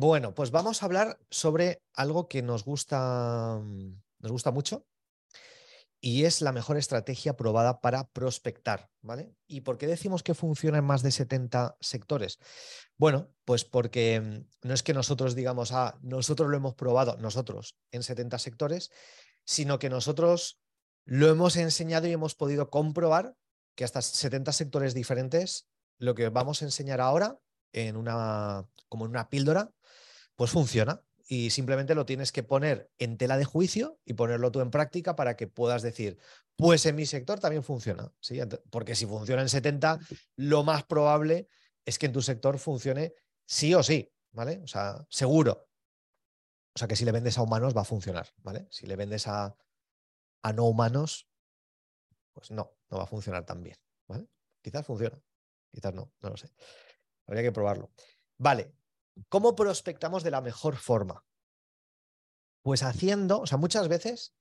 Bueno, pues vamos a hablar sobre algo que nos gusta, nos gusta mucho y es la mejor estrategia probada para prospectar, ¿vale? ¿Y por qué decimos que funciona en más de 70 sectores? Bueno, pues porque mm, no es que nosotros digamos, ah, nosotros lo hemos probado, nosotros, en 70 sectores, sino que nosotros lo hemos enseñado y hemos podido comprobar que hasta 70 sectores diferentes, lo que vamos a enseñar ahora en una, como en una píldora, pues funciona y simplemente lo tienes que poner en tela de juicio y ponerlo tú en práctica para que puedas decir, pues en mi sector también funciona, ¿sí? Porque si funciona en 70, lo más probable es que en tu sector funcione sí o sí, ¿vale? O sea, seguro. O sea, que si le vendes a humanos va a funcionar, ¿vale? Si le vendes a, a no humanos, pues no, no va a funcionar tan bien, ¿vale? Quizás funciona, quizás no, no lo sé. Habría que probarlo. Vale, ¿Cómo prospectamos de la mejor forma? Pues haciendo, o sea, muchas veces,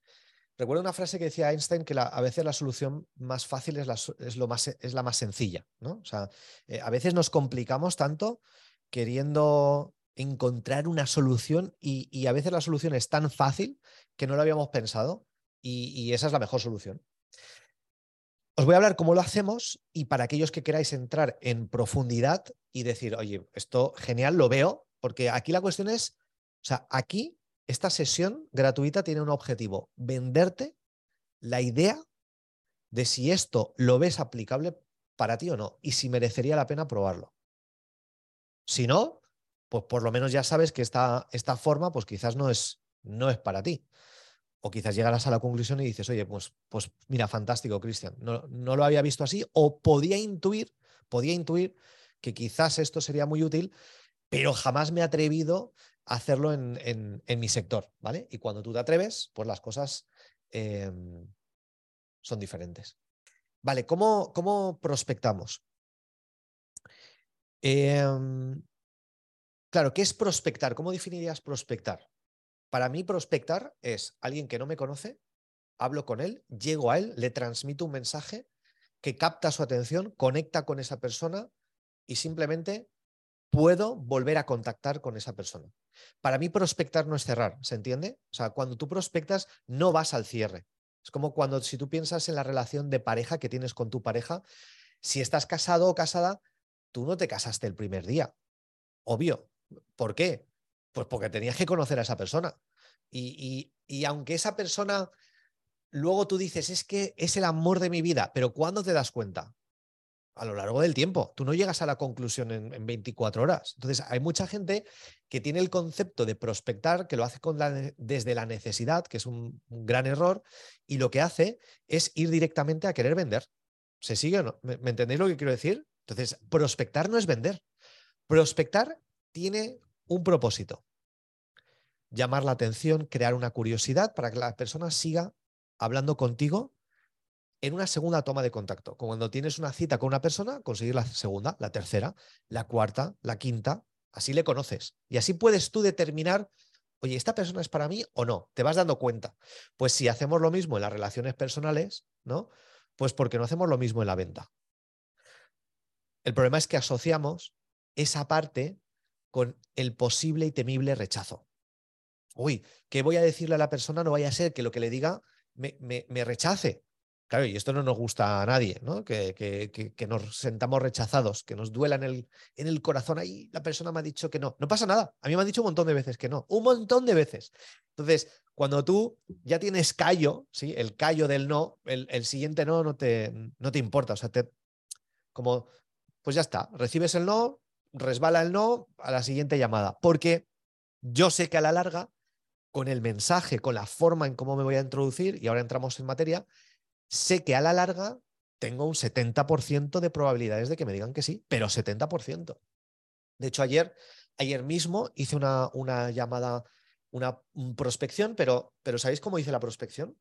recuerdo una frase que decía Einstein que a veces la solución más fácil es la, es lo más, es la más sencilla, ¿no? O sea, eh, a veces nos complicamos tanto queriendo encontrar una solución y, a veces la solución es tan fácil que no lo habíamos pensado y esa es la mejor solución. Os voy a hablar cómo lo hacemos y para aquellos que queráis entrar en profundidad y decir, oye, esto genial, lo veo, porque aquí la cuestión es, o sea, aquí esta sesión gratuita tiene un objetivo, venderte la idea de si esto lo ves aplicable para ti o no y si merecería la pena probarlo. Si no, pues por lo menos ya sabes que esta, esta forma pues quizás no es, no es para ti. O quizás llegarás a la conclusión y dices, oye, pues, pues mira, fantástico, Cristian, no, no lo había visto así, o podía intuir, podía intuir que quizás esto sería muy útil, pero jamás me he atrevido a hacerlo en, mi sector, ¿vale? Y cuando tú te atreves, pues las cosas em, son diferentes. Vale, ¿cómo, cómo prospectamos? Em, claro, ¿qué es prospectar? ¿Cómo definirías prospectar? Para mí prospectar es alguien que no me conoce, hablo con él, llego a él, le transmito un mensaje que capta su atención, conecta con esa persona y simplemente puedo volver a contactar con esa persona. Para mí prospectar no es cerrar, ¿se entiende? O sea, cuando tú prospectas no vas al cierre. Es como cuando si tú piensas en la relación de pareja que tienes con tu pareja, si estás casado o casada, tú no te casaste el primer día. Obvio. ¿Por qué? Pues porque tenías que conocer a esa persona. Y, aunque esa persona, luego tú dices, es que es el amor de mi vida, pero ¿cuándo te das cuenta? A lo largo del tiempo. Tú no llegas a la conclusión en, 24 horas. Entonces, hay mucha gente que tiene el concepto de prospectar, que lo hace con desde la necesidad, que es un, gran error, y lo que hace es ir directamente a querer vender. ¿Se sigue o no? ¿Me, ¿Me entendéis lo que quiero decir? Entonces, prospectar no es vender. Prospectar tiene un propósito llamar la atención, crear una curiosidad para que la persona siga hablando contigo en una segunda toma de contacto. Cuando tienes una cita con una persona, conseguir la segunda, la tercera, la cuarta, la quinta, así le conoces. Y así puedes tú determinar, oye, ¿esta persona es para mí o no? Te vas dando cuenta. Pues si hacemos lo mismo en las relaciones personales, ¿no? Pues porque no hacemos lo mismo en la venta. El problema es que asociamos esa parte con el posible y temible rechazo uy, ¿qué voy a decirle a la persona? No vaya a ser que lo que le diga me, rechace. Claro, y esto no nos gusta a nadie, ¿no? Que, que, nos sentamos rechazados, que nos duela en el, en el corazón. Ahí la persona me ha dicho que no. No pasa nada. A mí me han dicho un montón de veces que no. Un montón de veces. Entonces, cuando tú ya tienes callo, ¿sí? El callo del no, el, siguiente no no te, no te importa. O sea, te, como, pues ya está. Recibes el no, resbala el no a la siguiente llamada. Porque yo sé que a la larga con el mensaje, con la forma en cómo me voy a introducir, y ahora entramos en materia, sé que a la larga tengo un 70% de probabilidades de que me digan que sí, pero 70%. De hecho, ayer, ayer mismo hice una, una llamada, una prospección, pero, pero ¿sabéis cómo hice la prospección?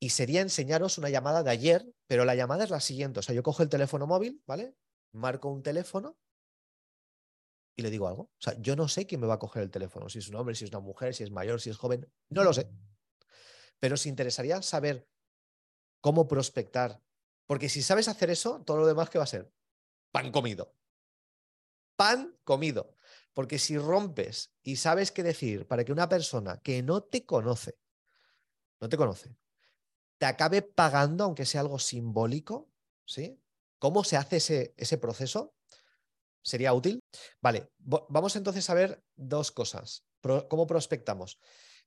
Y sería enseñaros una llamada de ayer, pero la llamada es la siguiente. O sea, yo cojo el teléfono móvil, ¿vale? Marco un teléfono y le digo algo. O sea, yo no sé quién me va a coger el teléfono, si es un hombre, si es una mujer, si es mayor, si es joven, no lo sé. Pero si interesaría saber cómo prospectar, porque si sabes hacer eso, todo lo demás que va a ser pan comido. Pan comido. Porque si rompes y sabes qué decir para que una persona que no te conoce, no te conoce, te acabe pagando, aunque sea algo simbólico, ¿sí? ¿Cómo se hace ese, ese proceso? ¿Sería útil? Vale, vamos entonces a ver dos cosas. ¿Cómo prospectamos?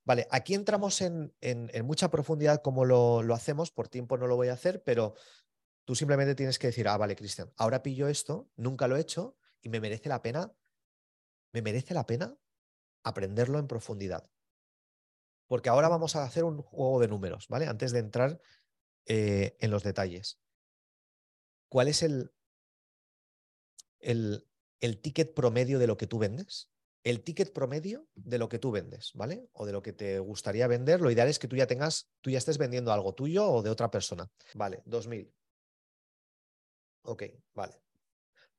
Vale, aquí entramos en, mucha profundidad como lo, lo, hacemos, por tiempo no lo voy a hacer, pero tú simplemente tienes que decir, ah, vale, Cristian, ahora pillo esto, nunca lo he hecho y me merece la pena, me merece la pena aprenderlo en profundidad. Porque ahora vamos a hacer un juego de números, ¿vale? Antes de entrar eh, en los detalles. ¿Cuál es el, el, el ticket promedio de lo que tú vendes? el ticket promedio de lo que tú vendes, ¿vale? O de lo que te gustaría vender. Lo ideal es que tú ya tengas, tú ya estés vendiendo algo tuyo o de otra persona. Vale, 2000. Ok, vale.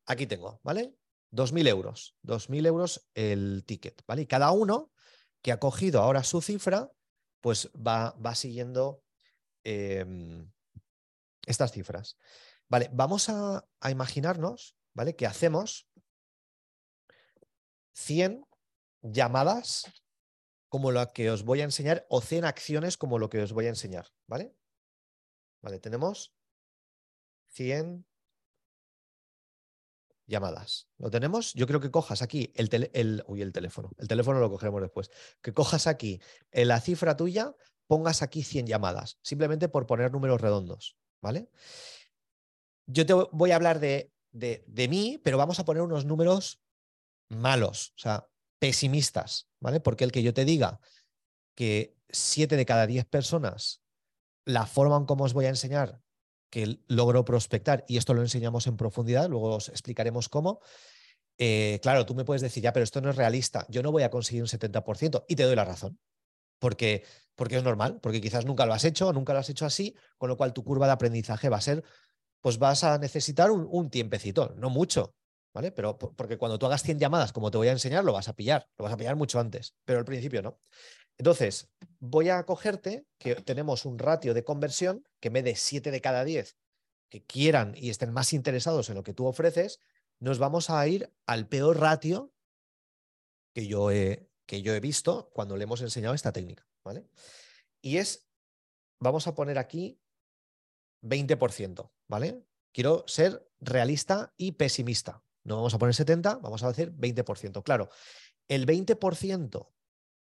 Aquí tengo, ¿vale? 2.000 euros. 2.000 euros el ticket, ¿vale? Y cada uno que ha cogido ahora su cifra, pues va, va siguiendo em, estas cifras. Vale, vamos a, a imaginarnos, ¿vale? Que hacemos 100 llamadas como la que os voy a enseñar o 100 acciones como lo que os voy a enseñar, ¿vale? Vale, tenemos 100 llamadas. ¿Lo tenemos? Yo creo que cojas aquí el, el, uy, el teléfono. El teléfono lo cogeremos después. Que cojas aquí en la cifra tuya, pongas aquí 100 llamadas, simplemente por poner números redondos, ¿vale? Yo te voy a hablar de, de, de mí, pero vamos a poner unos números malos, o sea, pesimistas, ¿vale? Porque el que yo te diga que 7 de cada 10 personas, la forma en cómo os voy a enseñar, que logro prospectar, y esto lo enseñamos en profundidad, luego os explicaremos cómo, eh, claro, tú me puedes decir, ya, pero esto no es realista, yo no voy a conseguir un 70%, y te doy la razón, porque, porque es normal, porque quizás nunca lo has hecho, nunca lo has hecho así, con lo cual tu curva de aprendizaje va a ser, pues vas a necesitar un, un tiempecito, no mucho, ¿vale? Pero porque cuando tú hagas 100 llamadas, como te voy a enseñar, lo vas a pillar, lo vas a pillar mucho antes, pero al principio no. Entonces, voy a cogerte que tenemos un ratio de conversión que me dé 7 de cada 10 que quieran y estén más interesados en lo que tú ofreces, nos vamos a ir al peor ratio que yo he, que yo he visto cuando le hemos enseñado esta técnica, ¿vale? Y es, vamos a poner aquí 20%, ¿vale? Quiero ser realista y pesimista, no vamos a poner 70, vamos a decir 20%. Claro, el 20%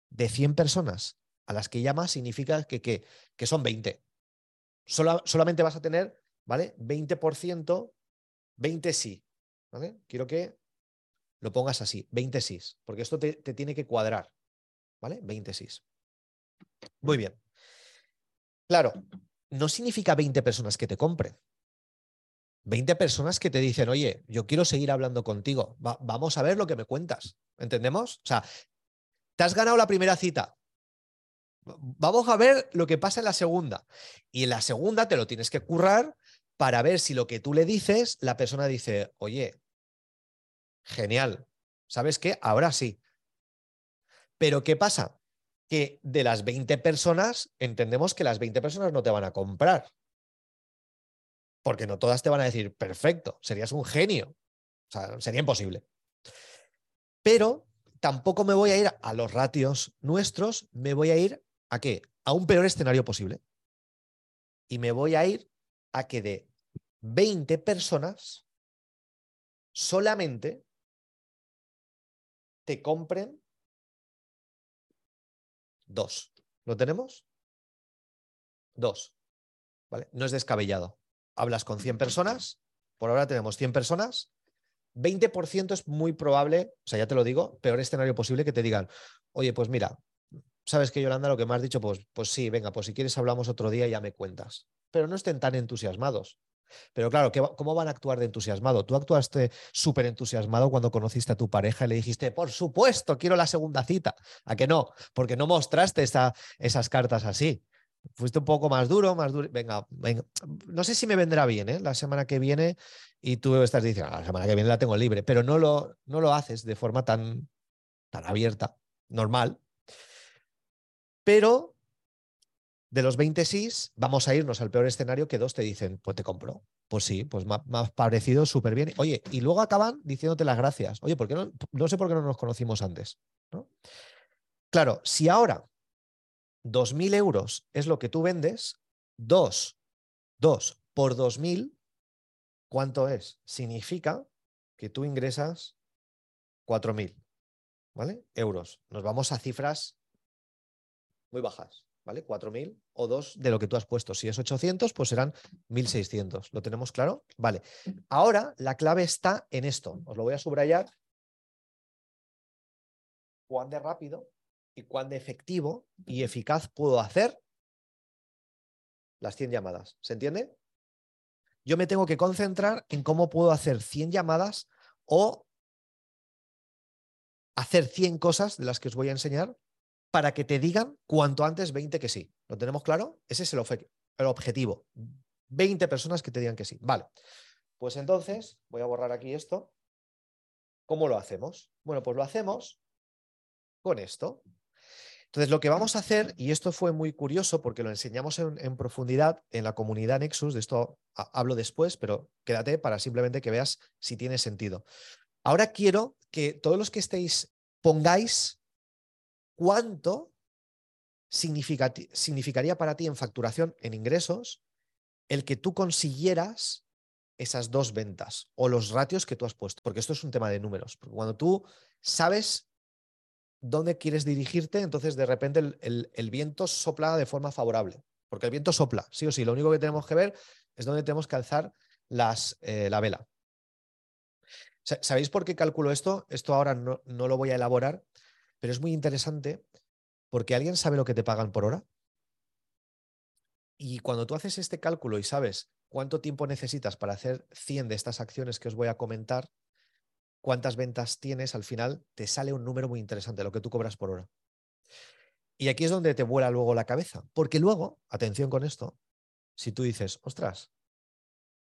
de 100 personas a las que llamas significa que, que son 20. solamente vas a tener, ¿vale? 20%, 20 sí. Quiero que lo pongas así, 20 sí, porque esto te, te tiene que cuadrar. ¿Vale? 20 sí. Muy bien. Claro, no significa 20 personas que te compren. 20 personas que te dicen, oye, yo quiero seguir hablando contigo, vamos a ver lo que me cuentas. ¿Entendemos? O sea, te has ganado la primera cita. Vamos a ver lo que pasa en la segunda. Y en la segunda te lo tienes que currar para ver si lo que tú le dices, la persona dice, oye, genial, ¿sabes qué? Ahora sí. Pero ¿qué pasa? Que de las 20 personas, entendemos que las 20 personas no te van a comprar porque no todas te van a decir, perfecto, serías un genio. O sea, sería imposible. Pero tampoco me voy a ir a los ratios nuestros, me voy a ir a qué? A un peor escenario posible. Y me voy a ir a que de 20 personas solamente te compren dos. ¿Lo tenemos? Dos. ¿Vale? No es descabellado hablas con 100 personas, por ahora tenemos 100 personas, 20% es muy probable, o sea, ya te lo digo, peor escenario posible que te digan, oye, pues mira, sabes que Yolanda, lo que me has dicho, pues, pues sí, venga, pues si quieres hablamos otro día y ya me cuentas. Pero no estén tan entusiasmados. Pero claro, ¿cómo van a actuar de entusiasmado? Tú actuaste súper entusiasmado cuando conociste a tu pareja y le dijiste, por supuesto, quiero la segunda cita. ¿A que no? Porque no mostraste esa, esas cartas así. Fuiste un poco más duro, más duro. Venga, venga. No sé si me vendrá bien ¿eh? la semana que viene y tú estás diciendo, ah, la semana que viene la tengo libre, pero no lo, no lo haces de forma tan, tan abierta, normal. Pero de los 20 sís, vamos a irnos al peor escenario que dos te dicen, pues te compro. Pues sí, pues me ha, parecido súper bien. Oye, y luego acaban diciéndote las gracias. Oye, ¿por qué no, no sé por qué no nos conocimos antes. Claro, si ahora 2.000 euros es lo que tú vendes, 2, 2 por 2.000, ¿cuánto es? Significa que tú ingresas 4.000, ¿vale? Euros. Nos vamos a cifras muy bajas. ¿Vale? 4.000 o 2 de lo que tú has puesto. Si es 800, pues serán 1.600. ¿Lo tenemos claro? Vale. Ahora la clave está en esto. Os lo voy a subrayar. ¿Cuán de rápido y cuán de efectivo y eficaz puedo hacer las 100 llamadas? ¿Se entiende? Yo me tengo que concentrar en cómo puedo hacer 100 llamadas o hacer 100 cosas de las que os voy a enseñar para que te digan cuanto antes 20 que sí. ¿Lo tenemos claro? Ese es el, objetivo. 20 personas que te digan que sí. Vale. Pues entonces, voy a borrar aquí esto. ¿Cómo lo hacemos? Bueno, pues lo hacemos con esto. Entonces, lo que vamos a hacer, y esto fue muy curioso porque lo enseñamos en, en profundidad en la comunidad Nexus, de esto hablo después, pero quédate para simplemente que veas si tiene sentido. Ahora quiero que todos los que estéis pongáis ¿cuánto significaría para ti en facturación, en ingresos, el que tú consiguieras esas dos ventas o los ratios que tú has puesto? Porque esto es un tema de números. Porque cuando tú sabes dónde quieres dirigirte, entonces de repente el, viento sopla de forma favorable. Porque el viento sopla, sí o sí. Lo único que tenemos que ver es dónde tenemos que alzar las, eh, la vela. ¿Sabéis por qué calculo esto? Esto ahora no, no lo voy a elaborar, pero es muy interesante porque alguien sabe lo que te pagan por hora. Y cuando tú haces este cálculo y sabes cuánto tiempo necesitas para hacer 100 de estas acciones que os voy a comentar, cuántas ventas tienes, al final te sale un número muy interesante, lo que tú cobras por hora. Y aquí es donde te vuela luego la cabeza, porque luego, atención con esto, si tú dices, ostras,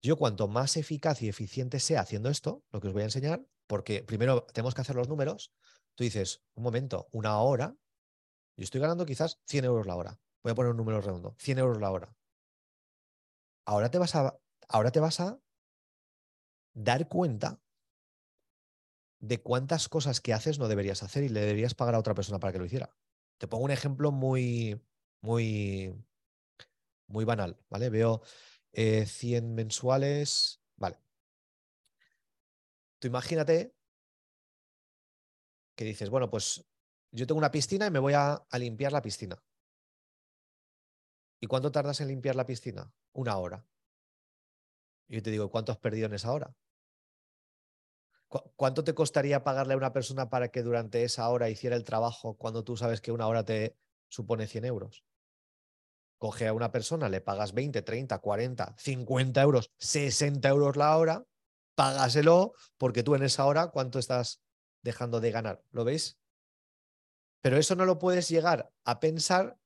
yo cuanto más eficaz y eficiente sea haciendo esto, lo que os voy a enseñar, porque primero tenemos que hacer los números, tú dices, un momento, una hora, yo estoy ganando quizás 100 euros la hora. Voy a poner un número redondo, 100 euros la hora. Ahora te vas a, ahora te vas a dar cuenta de cuántas cosas que haces no deberías hacer y le deberías pagar a otra persona para que lo hiciera. Te pongo un ejemplo muy, muy, muy banal, ¿vale? Veo 100 eh, mensuales, vale. Tú imagínate que dices, bueno, pues yo tengo una piscina y me voy a, limpiar la piscina. ¿Y cuánto tardas en limpiar la piscina? Una hora. Y yo te digo, ¿cuánto has perdido en esa hora? ¿Cuánto te costaría pagarle a una persona para que durante esa hora hiciera el trabajo cuando tú sabes que una hora te supone 100 euros? Coge a una persona, le pagas 20, 30, 40, 50 euros, 60 euros la hora, págaselo porque tú en esa hora, ¿cuánto estás dejando de ganar. ¿Lo veis? Pero eso no lo puedes llegar a pensar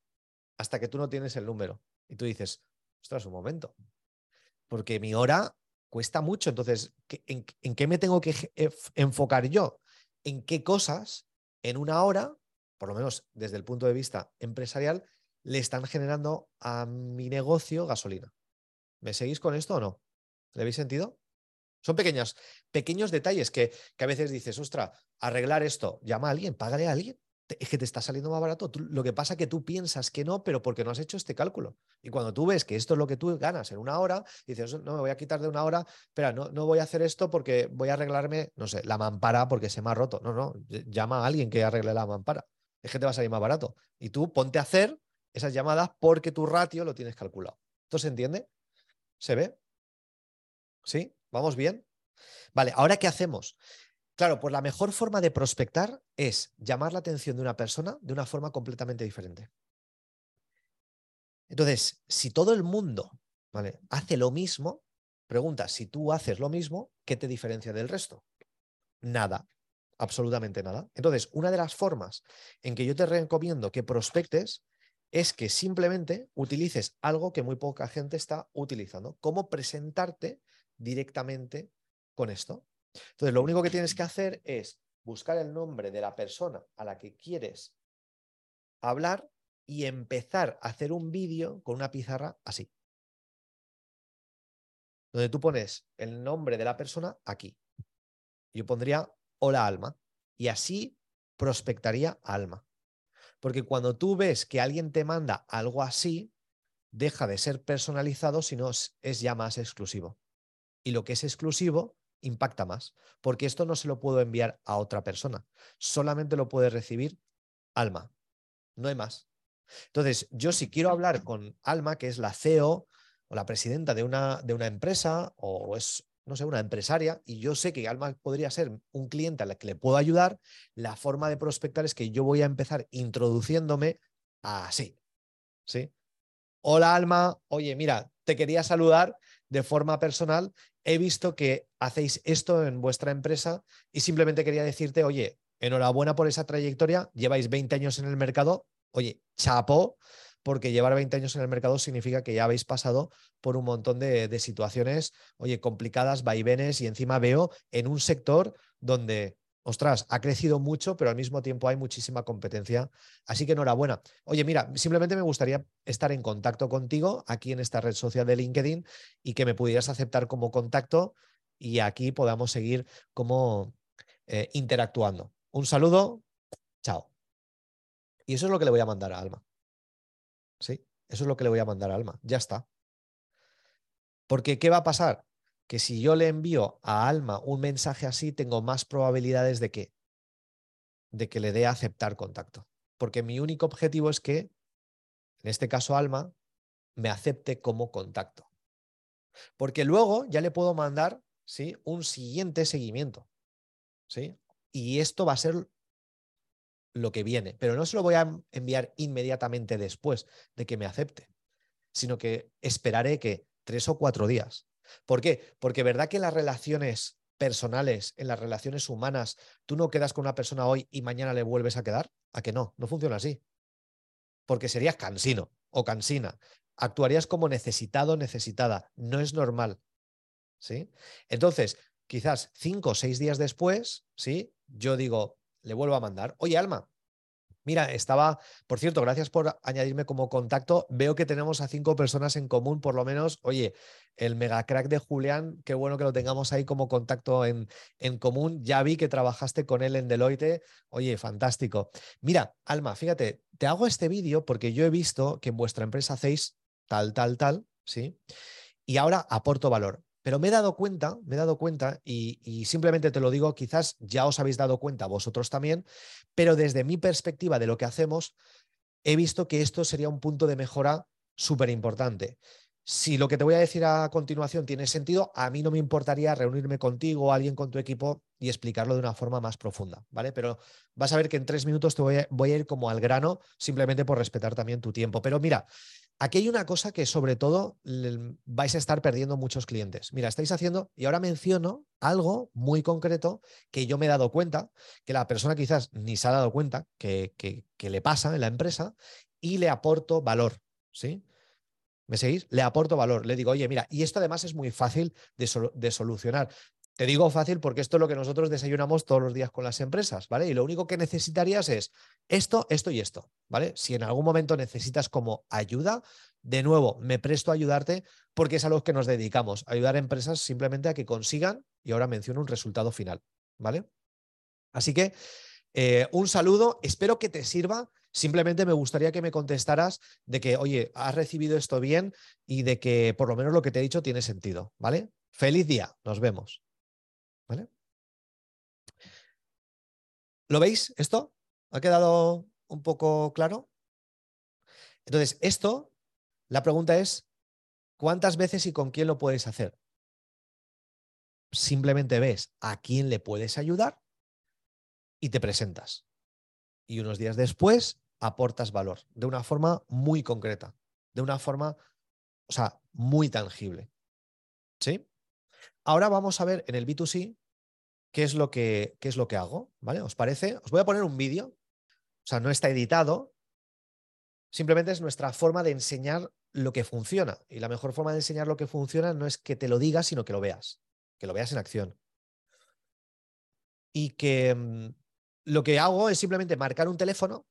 hasta que tú no tienes el número. Y tú dices, ostras, un momento. Porque mi hora cuesta mucho. Entonces, ¿en, en qué me tengo que enfocar yo? ¿En qué cosas en una hora, por lo menos desde el punto de vista empresarial, le están generando a mi negocio gasolina? ¿Me seguís con esto o no? ¿Le habéis sentido? Son pequeños, pequeños detalles que, que a veces dices, ostra, arreglar esto, llama a alguien, págale a alguien. Es que te está saliendo más barato. lo que pasa es que tú piensas que no, pero porque no has hecho este cálculo. Y cuando tú ves que esto es lo que tú ganas en una hora, dices, no, me voy a quitar de una hora, espera, no, no voy a hacer esto porque voy a arreglarme, no sé, la mampara porque se me ha roto. No, no, llama a alguien que arregle la mampara. Es que te va a salir más barato. Y tú ponte a hacer esas llamadas porque tu ratio lo tienes calculado. ¿Esto se entiende? ¿Se ve? ¿Sí? ¿Vamos bien? Vale, ahora ¿qué hacemos? Claro, pues la mejor forma de prospectar es llamar la atención de una persona de una forma completamente diferente. Entonces, si todo el mundo ¿vale? hace lo mismo, pregunta, si tú haces lo mismo, ¿qué te diferencia del resto? Nada, absolutamente nada. Entonces, una de las formas en que yo te recomiendo que prospectes es que simplemente utilices algo que muy poca gente está utilizando, cómo presentarte directamente con esto. Entonces, lo único que tienes que hacer es buscar el nombre de la persona a la que quieres hablar y empezar a hacer un vídeo con una pizarra así. Donde tú pones el nombre de la persona aquí. Yo pondría hola alma y así prospectaría alma. Porque cuando tú ves que alguien te manda algo así, deja de ser personalizado, sino es ya más exclusivo. Y lo que es exclusivo impacta más, porque esto no se lo puedo enviar a otra persona, solamente lo puede recibir Alma, no hay más. Entonces, yo si quiero hablar con Alma, que es la CEO o la presidenta de una, de una empresa o es, no sé, una empresaria, y yo sé que Alma podría ser un cliente al que le puedo ayudar, la forma de prospectar es que yo voy a empezar introduciéndome así, ¿sí? Hola Alma, oye, mira, te quería saludar de forma personal. He visto que hacéis esto en vuestra empresa y simplemente quería decirte, oye, enhorabuena por esa trayectoria, lleváis 20 años en el mercado, oye, chapo, porque llevar 20 años en el mercado significa que ya habéis pasado por un montón de, de situaciones, oye, complicadas, vaivenes y encima veo en un sector donde ostras, ha crecido mucho, pero al mismo tiempo hay muchísima competencia. Así que enhorabuena. Oye, mira, simplemente me gustaría estar en contacto contigo aquí en esta red social de LinkedIn y que me pudieras aceptar como contacto y aquí podamos seguir como eh, interactuando. Un saludo, chao. Y eso es lo que le voy a mandar a Alma. ¿Sí? Eso es lo que le voy a mandar a Alma. Ya está. Porque, ¿qué va a pasar? Que si yo le envío a Alma un mensaje así, tengo más probabilidades de que, de que le dé a aceptar contacto. Porque mi único objetivo es que, en este caso Alma, me acepte como contacto. Porque luego ya le puedo mandar ¿sí? un siguiente seguimiento. ¿sí? Y esto va a ser lo que viene. Pero no se lo voy a enviar inmediatamente después de que me acepte, sino que esperaré que tres o cuatro días ¿Por qué? Porque verdad que en las relaciones personales, en las relaciones humanas, tú no quedas con una persona hoy y mañana le vuelves a quedar. ¿A que no? No funciona así. Porque serías cansino o cansina. Actuarías como necesitado, necesitada. No es normal. ¿Sí? Entonces, quizás cinco o seis días después, ¿sí? Yo digo, le vuelvo a mandar, oye, Alma, Mira, estaba, por cierto, gracias por añadirme como contacto. Veo que tenemos a cinco personas en común, por lo menos. Oye, el mega crack de Julián, qué bueno que lo tengamos ahí como contacto en, en común. Ya vi que trabajaste con él en Deloitte. Oye, fantástico. Mira, Alma, fíjate, te hago este vídeo porque yo he visto que en vuestra empresa hacéis tal, tal, tal, ¿sí? Y ahora aporto valor. Pero me he dado cuenta, me he dado cuenta, y, simplemente te lo digo, quizás ya os habéis dado cuenta vosotros también, pero desde mi perspectiva de lo que hacemos, he visto que esto sería un punto de mejora súper importante. Si lo que te voy a decir a continuación tiene sentido, a mí no me importaría reunirme contigo o alguien con tu equipo y explicarlo de una forma más profunda, ¿vale? Pero vas a ver que en tres minutos te voy a, voy a ir como al grano, simplemente por respetar también tu tiempo. Pero mira, Aquí hay una cosa que sobre todo vais a estar perdiendo muchos clientes. Mira, estáis haciendo, y ahora menciono algo muy concreto que yo me he dado cuenta, que la persona quizás ni se ha dado cuenta que, le pasa en la empresa y le aporto valor. ¿Sí? ¿Me seguís? Le aporto valor. Le digo, oye, mira, y esto además es muy fácil de solucionar. Te digo fácil porque esto es lo que nosotros desayunamos todos los días con las empresas, ¿vale? Y lo único que necesitarías es esto, esto y esto, ¿vale? Si en algún momento necesitas como ayuda, de nuevo, me presto a ayudarte porque es a lo que nos dedicamos, ayudar a empresas simplemente a que consigan, y ahora menciono un resultado final, ¿vale? Así que eh, un saludo, espero que te sirva. Simplemente me gustaría que me contestaras de que, oye, has recibido esto bien y de que por lo menos lo que te he dicho tiene sentido, ¿vale? Feliz día, nos vemos. ¿Lo veis esto? ¿Ha quedado un poco claro? Entonces, esto, la pregunta es, ¿cuántas veces y con quién lo puedes hacer? Simplemente ves a quién le puedes ayudar y te presentas. Y unos días después aportas valor de una forma muy concreta, de una forma, o sea, muy tangible. ¿Sí? Ahora vamos a ver en el B2C qué es lo que, qué es lo que hago, ¿vale? ¿Os parece? Os voy a poner un vídeo, o sea, no está editado, simplemente es nuestra forma de enseñar lo que funciona. Y la mejor forma de enseñar lo que funciona no es que te lo digas, sino que lo veas, que lo veas en acción. Y que mm, lo que hago es simplemente marcar un teléfono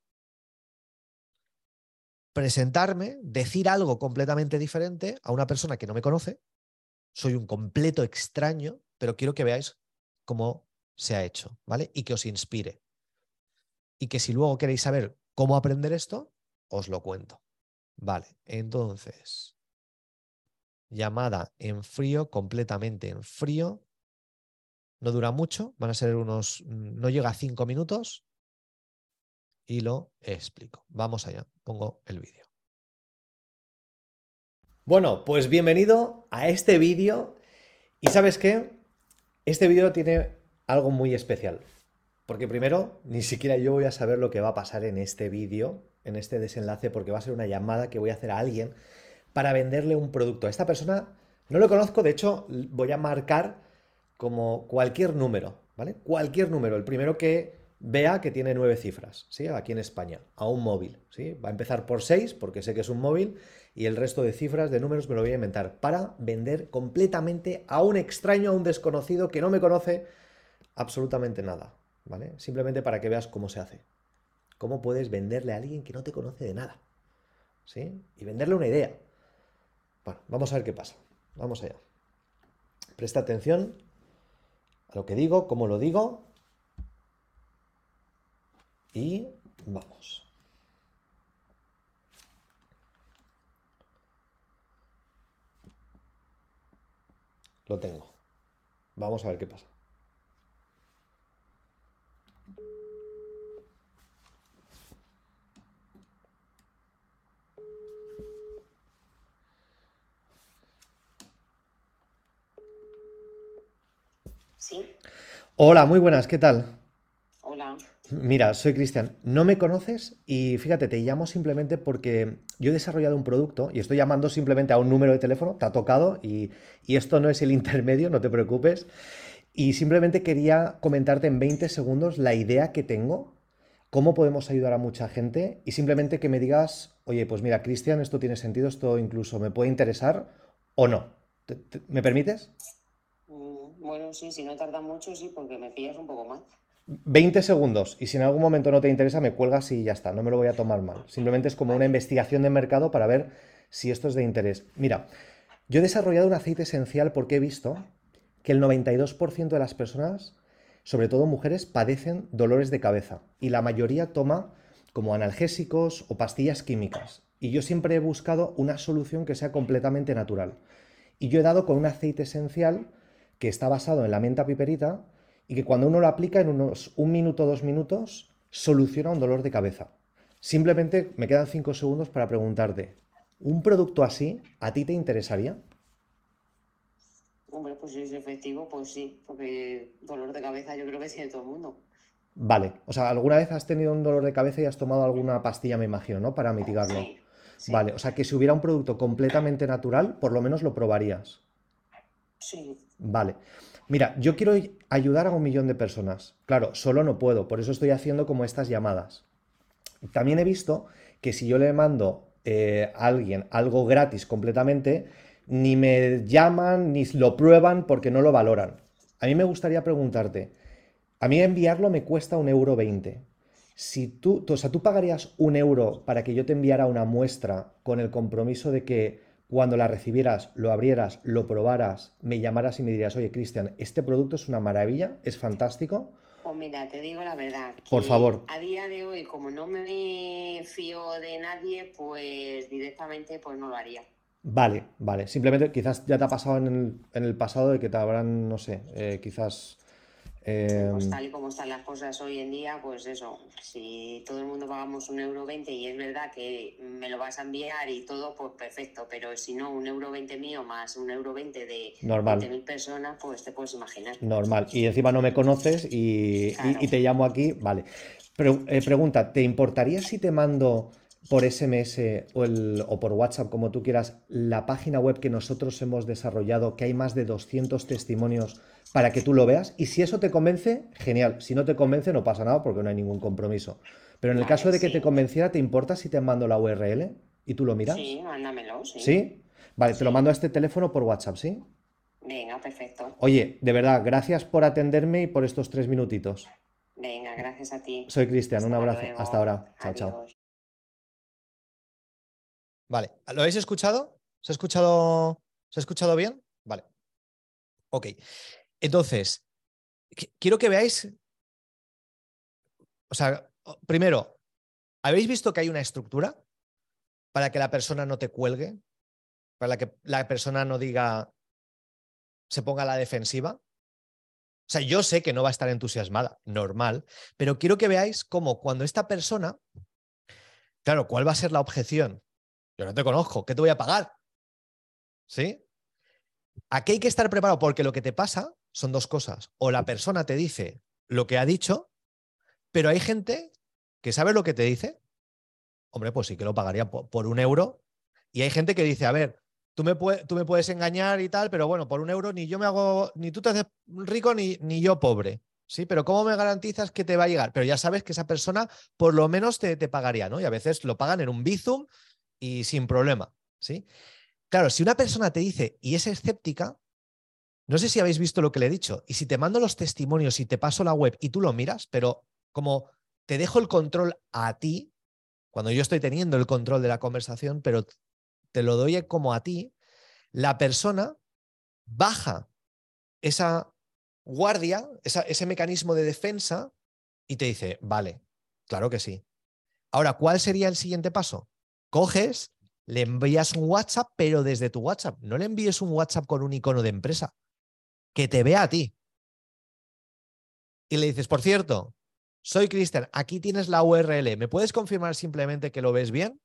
presentarme, decir algo completamente diferente a una persona que no me conoce. Soy un completo extraño, pero quiero que veáis cómo se ha hecho, ¿vale? Y que os inspire. Y que si luego queréis saber cómo aprender esto, os lo cuento. Vale, entonces, llamada en frío, completamente en frío. No dura mucho, van a ser unos, mm, no llega a cinco minutos y lo explico. Vamos allá, pongo el vídeo. Bueno, pues bienvenido a este vídeo. Y sabes qué? Este vídeo tiene algo muy especial. Porque primero, ni siquiera yo voy a saber lo que va a pasar en este vídeo, en este desenlace, porque va a ser una llamada que voy a hacer a alguien para venderle un producto. A esta persona no lo conozco, de hecho voy a marcar como cualquier número, ¿vale? Cualquier número. El primero que vea que tiene nueve cifras, ¿sí? Aquí en España, a un móvil, ¿sí? Va a empezar por seis, porque sé que es un móvil, y el resto de cifras, de números, me lo voy a inventar para vender completamente a un extraño, a un desconocido que no me conoce absolutamente nada, ¿vale? Simplemente para que veas cómo se hace. Cómo puedes venderle a alguien que no te conoce de nada, ¿sí? Y venderle una idea. Bueno, vamos a ver qué pasa. Vamos allá. Presta atención a lo que digo, cómo lo digo y vamos. Lo tengo. Vamos a ver qué pasa. Sí, Hola, muy buenas, ¿qué tal? Mira, soy Cristian. No me conoces y fíjate, te llamo simplemente porque yo he desarrollado un producto y estoy llamando simplemente a un número de teléfono, te ha tocado y, esto no es el intermedio, no te preocupes. Y simplemente quería comentarte en 20 segundos la idea que tengo, cómo podemos ayudar a mucha gente y simplemente que me digas, oye, pues mira, Cristian, esto tiene sentido, esto incluso me puede interesar o no. ¿Te- te- ¿Me permites? Mm, Bueno, sí, si no tarda mucho, sí, porque me pillas un poco más. 20 segundos y si en algún momento no te interesa me cuelgas y ya está, no me lo voy a tomar mal. Simplemente es como una investigación de mercado para ver si esto es de interés. Mira, yo he desarrollado un aceite esencial porque he visto que el 92% de las personas, sobre todo mujeres, padecen dolores de cabeza y la mayoría toma como analgésicos o pastillas químicas. Y yo siempre he buscado una solución que sea completamente natural. Y yo he dado con un aceite esencial que está basado en la menta piperita y que cuando uno lo aplica en unos un minuto, dos minutos, soluciona un dolor de cabeza. Simplemente me quedan cinco segundos para preguntarte, ¿un producto así a ti te interesaría? Hombre, pues si es efectivo, pues sí, porque dolor de cabeza yo creo que tiene todo el mundo. Vale, o sea, ¿alguna vez has tenido un dolor de cabeza y has tomado alguna pastilla, me imagino, ¿no? Para mitigarlo. Sí, sí, Vale, o sea, que si hubiera un producto completamente natural, por lo menos lo probarías. sí, Vale. Mira, yo quiero ayudar a un millón de personas. Claro, solo no puedo, por eso estoy haciendo como estas llamadas. También he visto que si yo le mando eh, a alguien algo gratis completamente, ni me llaman ni lo prueban porque no lo valoran. A mí me gustaría preguntarte, a mí enviarlo me cuesta un euro veinte. Si tú- o sea, tú pagarías un euro para que yo te enviara una muestra con el compromiso de que cuando la recibieras, lo abrieras, lo probaras, me llamaras y me dirías, oye, Cristian, este producto es una maravilla, es fantástico. Pues mira, te digo la verdad, Por favor. a día de hoy, como no me fío de nadie, pues directamente pues no lo haría. Vale, vale. Simplemente quizás ya te ha pasado en el, en el pasado de que te habrán, no sé, eh, quizás... eh, Pues tal y como están las cosas hoy en día, pues eso, si todo el mundo pagamos un euro veinte y es verdad que me lo vas a enviar y todo, pues perfecto, pero si no, un euro veinte mío más un euro veinte de. 20.000 personas, pues te puedes imaginar. normal. Y encima no me conoces y, y- Claro. y te llamo aquí, vale. Pero, eh, pregunta, ¿te importaría si te mando por SMS o, el- o por WhatsApp, como tú quieras, la página web que nosotros hemos desarrollado, que hay más de 200 testimonios para que tú lo veas? Y si eso te convence, genial. Si no te convence, no pasa nada porque no hay ningún compromiso. Pero en el Vale, caso de que te convenciera, ¿te importa si te mando la URL y tú lo miras? Sí, mándamelo, sí. ¿Sí? Vale, te lo mando a este teléfono por WhatsApp, ¿sí? Venga, perfecto. Oye, de verdad, gracias por atenderme y por estos tres minutitos. Venga, gracias a ti. Soy Cristian, un abrazo. luego. Hasta ahora. Chao, chao. Vale, ¿lo habéis escuchado? ¿Se ha escuchado, ¿se ha escuchado bien? Vale. Ok. Entonces, quiero que veáis, o sea, primero, ¿habéis visto que hay una estructura para que la persona no te cuelgue? Para que la persona no diga, se ponga a la defensiva. O sea, yo sé que no va a estar entusiasmada, normal, pero quiero que veáis cómo cuando esta persona, claro, ¿cuál va a ser la objeción? Yo no te conozco, ¿qué te voy a pagar? ¿Sí? Aquí hay que estar preparado porque lo que te pasa son dos cosas. O la persona te dice lo que ha dicho, pero hay gente que sabe lo que te dice. Hombre, pues sí que lo pagaría por, un euro. Y hay gente que dice, a ver, tú me, tú me, puedes engañar y tal, pero bueno, por un euro ni yo me hago, ni tú te haces rico ni, ni yo pobre. Sí, pero ¿cómo me garantizas que te va a llegar? Pero ya sabes que esa persona por lo menos te, te pagaría, ¿no? Y a veces lo pagan en un Bizum y sin problema, ¿sí? Claro, si una persona te dice y es escéptica, no sé si habéis visto lo que le he dicho, y si te mando los testimonios y te paso la web y tú lo miras, pero como te dejo el control a ti, cuando yo estoy teniendo el control de la conversación, pero te lo doy como a ti, la persona baja esa guardia, ese mecanismo de defensa y te dice, vale, claro que sí. Ahora, ¿cuál sería el siguiente paso? Coges, le envías un WhatsApp, pero desde tu WhatsApp. No le envíes un WhatsApp con un icono de empresa que te vea a ti. Y le dices, por cierto, soy Cristian, aquí tienes la URL, ¿me puedes confirmar simplemente que lo ves bien?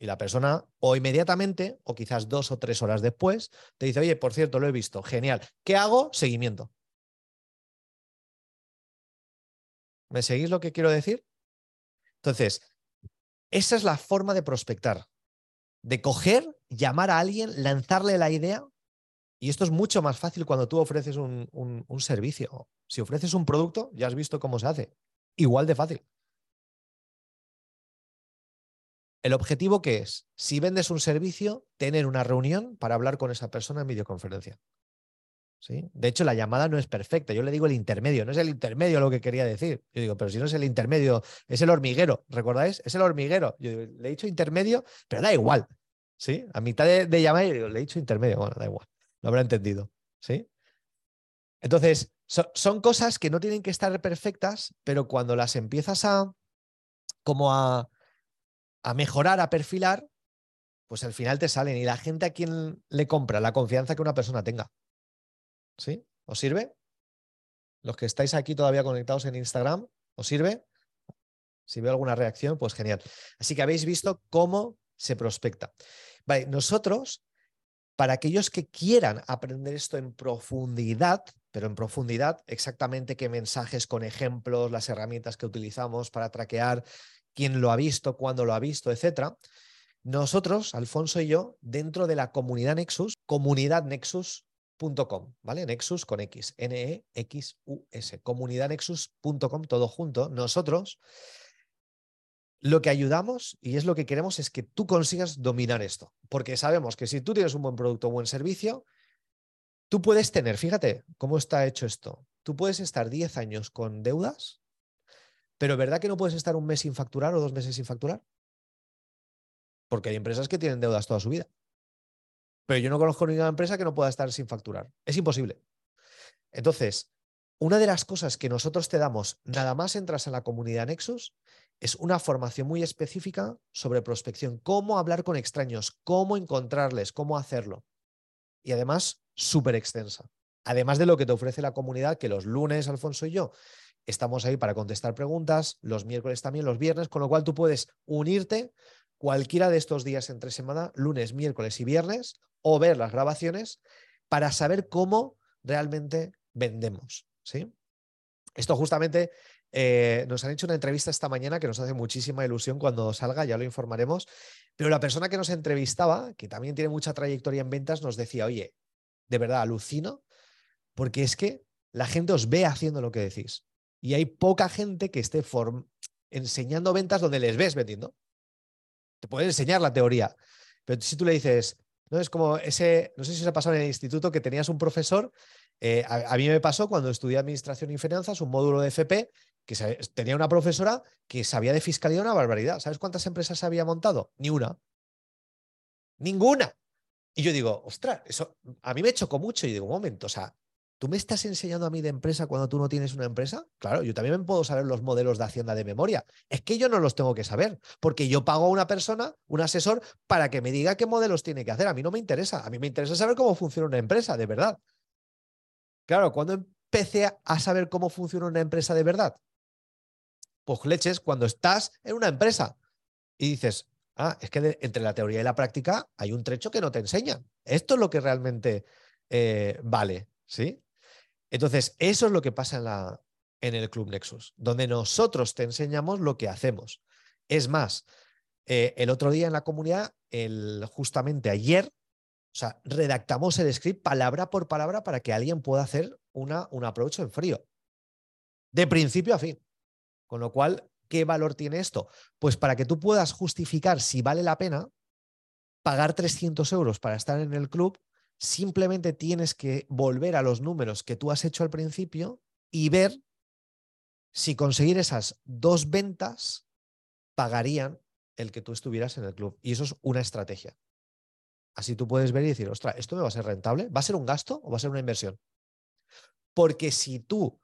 Y la persona, o inmediatamente, o quizás dos o tres horas después, te dice, oye, por cierto, lo he visto, genial. ¿Qué hago? Seguimiento. ¿Me seguís lo que quiero decir? Entonces, esa es la forma de prospectar, de coger, llamar a alguien, lanzarle la idea y esto es mucho más fácil cuando tú ofreces un, servicio. Si ofreces un producto, ya has visto cómo se hace. Igual de fácil. El objetivo que es, si vendes un servicio, tener una reunión para hablar con esa persona en videoconferencia. ¿Sí? De hecho, la llamada no es perfecta. Yo le digo el intermedio, no es el intermedio lo que quería decir. Yo digo, pero si no es el intermedio, es el hormiguero. ¿Recordáis? Es el hormiguero. Yo le he dicho intermedio, pero da igual. ¿Sí? A mitad de, llamada, le he dicho intermedio. Bueno, da igual lo habrá entendido. ¿Sí? Entonces, son cosas que no tienen que estar perfectas, pero cuando las empiezas a como a, a mejorar, a perfilar, pues al final te salen. Y la gente a quien le compra la confianza que una persona tenga. ¿Sí? ¿Os sirve? Los que estáis aquí todavía conectados en Instagram, ¿os sirve? Si veo alguna reacción, pues genial. Así que habéis visto cómo se prospecta. Vale, nosotros para aquellos que quieran aprender esto en profundidad, pero en profundidad exactamente qué mensajes con ejemplos, las herramientas que utilizamos para traquear, quién lo ha visto, cuándo lo ha visto, etcétera. Nosotros, Alfonso y yo, dentro de la comunidad Nexus, comunidadnexus.com, ¿vale? Nexus con X, N-E-X-U-S, comunidadnexus.com, todo junto. Nosotros lo que ayudamos y es lo que queremos es que tú consigas dominar esto, porque sabemos que si tú tienes un buen producto o buen servicio, tú puedes tener, fíjate cómo está hecho esto, tú puedes estar 10 años con deudas, pero ¿verdad que no puedes estar un mes sin facturar o dos meses sin facturar? Porque hay empresas que tienen deudas toda su vida. Pero yo no conozco ninguna empresa que no pueda estar sin facturar. Es imposible. Entonces, una de las cosas que nosotros te damos, nada más entras en la comunidad Nexus, es una formación muy específica sobre prospección, cómo hablar con extraños, cómo encontrarles, cómo hacerlo. Y además, súper extensa. Además de lo que te ofrece la comunidad, que los lunes, Alfonso y yo, estamos ahí para contestar preguntas, los miércoles también, los viernes, con lo cual tú puedes unirte cualquiera de estos días entre semana, lunes, miércoles y viernes, o ver las grabaciones para saber cómo realmente vendemos. ¿sí? Esto justamente eh, nos han hecho una entrevista esta mañana que nos hace muchísima ilusión cuando salga, ya lo informaremos. Pero la persona que nos entrevistaba, que también tiene mucha trayectoria en ventas, nos decía, oye, de verdad alucino, porque es que la gente os ve haciendo lo que decís. Y hay poca gente que esté enseñando ventas donde les ves vendiendo. Te pueden enseñar la teoría, pero si tú le dices, no es como ese, no sé si os ha pasado en el instituto que tenías un profesor, eh, a, mí me pasó cuando estudié administración y finanzas, un módulo de FP, que tenía una profesora que sabía de fiscalidad una barbaridad. ¿Sabes cuántas empresas había montado? Ni una. Ninguna. Y yo digo, ostras, eso a mí me chocó mucho y digo, un momento, o sea, ¿tú me estás enseñando a mí de empresa cuando tú no tienes una empresa? Claro, yo también puedo saber los modelos de Hacienda de memoria. Es que yo no los tengo que saber, porque yo pago a una persona, un asesor, para que me diga qué modelos tiene que hacer. A mí no me interesa. A mí me interesa saber cómo funciona una empresa, de verdad. Claro, cuando empecé a saber cómo funciona una empresa de verdad? Pues leches, cuando estás en una empresa y dices, Ah, es que entre la teoría y la práctica hay un trecho que no te enseñan. Esto es lo que realmente eh, vale, ¿sí? Entonces, eso es lo que pasa en, el Club Nexus, donde nosotros te enseñamos lo que hacemos. Es más, eh, el otro día en la comunidad, el, justamente ayer, o sea, redactamos el script palabra por palabra para que alguien pueda hacer una, un approach en frío, de principio a fin. Con lo cual, ¿Qué valor tiene esto? Pues para que tú puedas justificar si vale la pena pagar 300 euros para estar en el club, simplemente tienes que volver a los números que tú has hecho al principio y ver si conseguir esas dos ventas pagarían el que tú estuvieras en el club. Y eso es una estrategia. Así tú puedes ver y decir, ostras, ¿esto me va a ser rentable? ¿Va a ser un gasto o va a ser una inversión? Porque si tú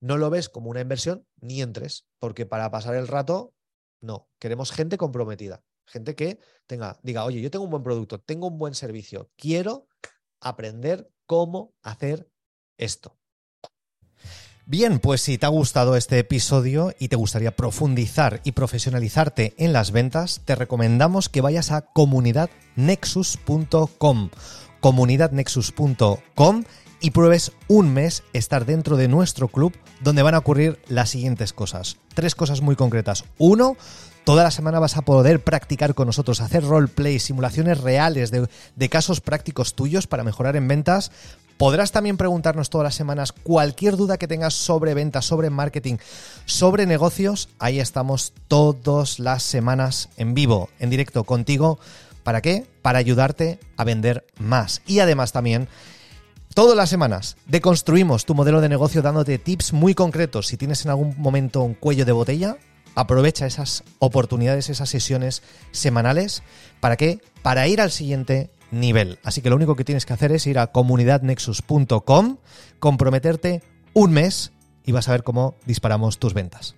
no lo ves como una inversión, ni entres, porque para pasar el rato, no. Queremos gente comprometida, gente que tenga, diga, oye, yo tengo un buen producto, tengo un buen servicio, quiero aprender cómo hacer esto. Bien, pues si te ha gustado este episodio y te gustaría profundizar y profesionalizarte en las ventas, te recomendamos que vayas a comunidadnexus.com. comunidadnexus.com y pruebes un mes estar dentro de nuestro club donde van a ocurrir las siguientes cosas. Tres cosas muy concretas. Uno, toda la semana vas a poder practicar con nosotros, hacer roleplay, simulaciones reales de, de casos prácticos tuyos para mejorar en ventas. Podrás también preguntarnos todas las semanas cualquier duda que tengas sobre ventas, sobre marketing, sobre negocios. Ahí estamos todas las semanas en vivo, en directo contigo. ¿Para qué? Para ayudarte a vender más. Y además también Todas las semanas deconstruimos tu modelo de negocio dándote tips muy concretos. Si tienes en algún momento un cuello de botella, aprovecha esas oportunidades, esas sesiones semanales. ¿Para qué? Para ir al siguiente nivel. Así que lo único que tienes que hacer es ir a comunidadnexus.com, comprometerte un mes y vas a ver cómo disparamos tus ventas.